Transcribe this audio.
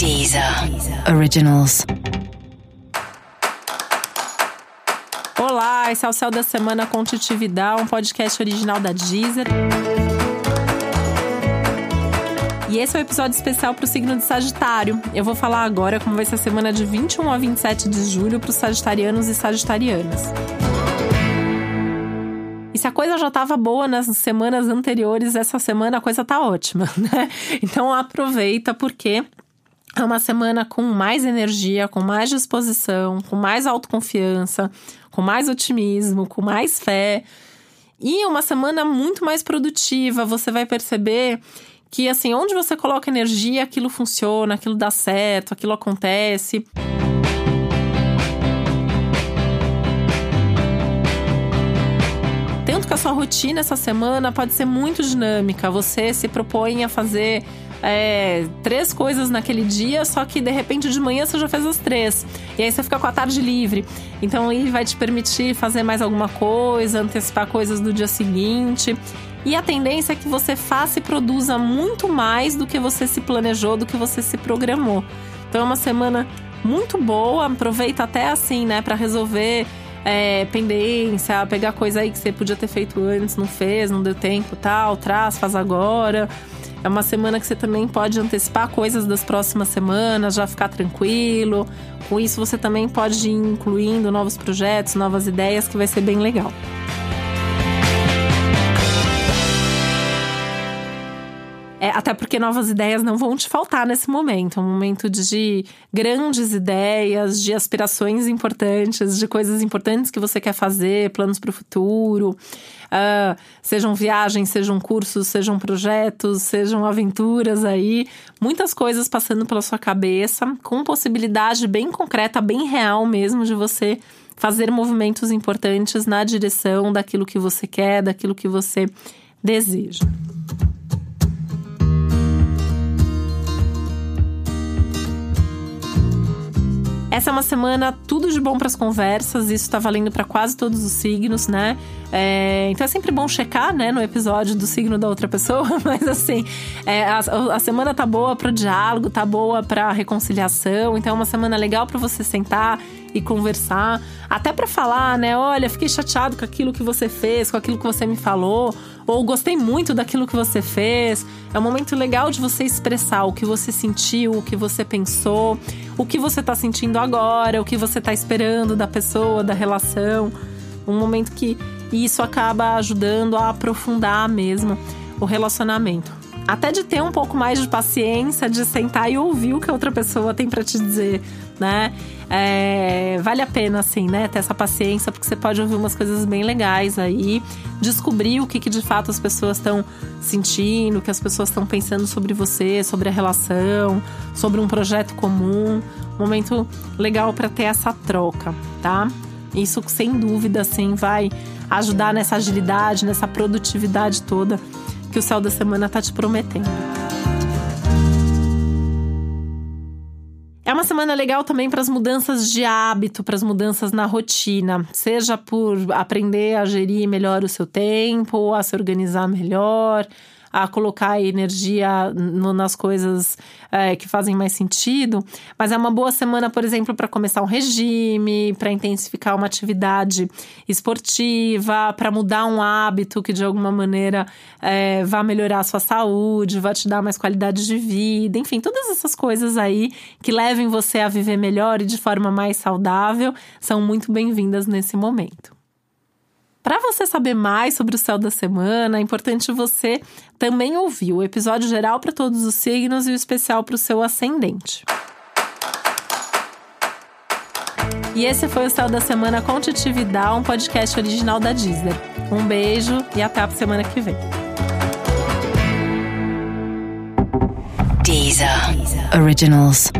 Deezer Originals. Olá, esse é o Céu da Semana com um podcast original da Deezer. E esse é o um episódio especial para o signo de Sagitário. Eu vou falar agora como vai ser a semana de 21 a 27 de julho para os sagitarianos e sagitarianas. E se a coisa já estava boa nas semanas anteriores, essa semana a coisa tá ótima, né? Então aproveita porque é uma semana com mais energia, com mais disposição, com mais autoconfiança, com mais otimismo, com mais fé. E uma semana muito mais produtiva. Você vai perceber que, assim, onde você coloca energia, aquilo funciona, aquilo dá certo, aquilo acontece. Tanto que a sua rotina essa semana pode ser muito dinâmica. Você se propõe a fazer é, três coisas naquele dia, só que de repente de manhã você já fez as três. E aí você fica com a tarde livre. Então ele vai te permitir fazer mais alguma coisa, antecipar coisas do dia seguinte. E a tendência é que você faça e produza muito mais do que você se planejou, do que você se programou. Então é uma semana muito boa, aproveita até assim, né, para resolver é, pendência, pegar coisa aí que você podia ter feito antes, não fez, não deu tempo, tal, traz, faz agora. É uma semana que você também pode antecipar coisas das próximas semanas, já ficar tranquilo. Com isso, você também pode ir incluindo novos projetos, novas ideias, que vai ser bem legal. É, até porque novas ideias não vão te faltar nesse momento. É um momento de grandes ideias, de aspirações importantes, de coisas importantes que você quer fazer, planos para o futuro. Uh, sejam viagens, sejam cursos, sejam projetos, sejam aventuras aí. Muitas coisas passando pela sua cabeça, com possibilidade bem concreta, bem real mesmo de você fazer movimentos importantes na direção daquilo que você quer, daquilo que você deseja. Essa é uma semana tudo de bom para as conversas, isso está valendo para quase todos os signos, né? É, então é sempre bom checar, né, no episódio do signo da outra pessoa, mas assim, é, a, a, semana tá boa para diálogo, tá boa para reconciliação, então é uma semana legal para você sentar e conversar, até para falar, né? Olha, fiquei chateado com aquilo que você fez, com aquilo que você me falou, ou gostei muito daquilo que você fez. É um momento legal de você expressar o que você sentiu, o que você pensou, o que você tá sentindo agora, o que você tá esperando da pessoa, da relação. Um momento que isso acaba ajudando a aprofundar mesmo o relacionamento. Até de ter um pouco mais de paciência, de sentar e ouvir o que a outra pessoa tem para te dizer, né? É, vale a pena, assim, né? Ter essa paciência, porque você pode ouvir umas coisas bem legais aí, descobrir o que, que de fato as pessoas estão sentindo, o que as pessoas estão pensando sobre você, sobre a relação, sobre um projeto comum. Momento legal para ter essa troca, tá? Isso, sem dúvida, assim, vai ajudar nessa agilidade, nessa produtividade toda que o céu da semana tá te prometendo. É uma semana legal também para as mudanças de hábito, para as mudanças na rotina, seja por aprender a gerir melhor o seu tempo, a se organizar melhor, a colocar energia no, nas coisas é, que fazem mais sentido. Mas é uma boa semana, por exemplo, para começar um regime, para intensificar uma atividade esportiva, para mudar um hábito que de alguma maneira é, vá melhorar a sua saúde, vá te dar mais qualidade de vida, enfim, todas essas coisas aí que levem você a viver melhor e de forma mais saudável são muito bem-vindas nesse momento. Para você saber mais sobre o céu da semana, é importante você também ouvir o episódio geral para todos os signos e o especial para o seu ascendente. E esse foi o Céu da Semana com Titividade, um podcast original da Disney. Um beijo e até a semana que vem. Deezer. Originals.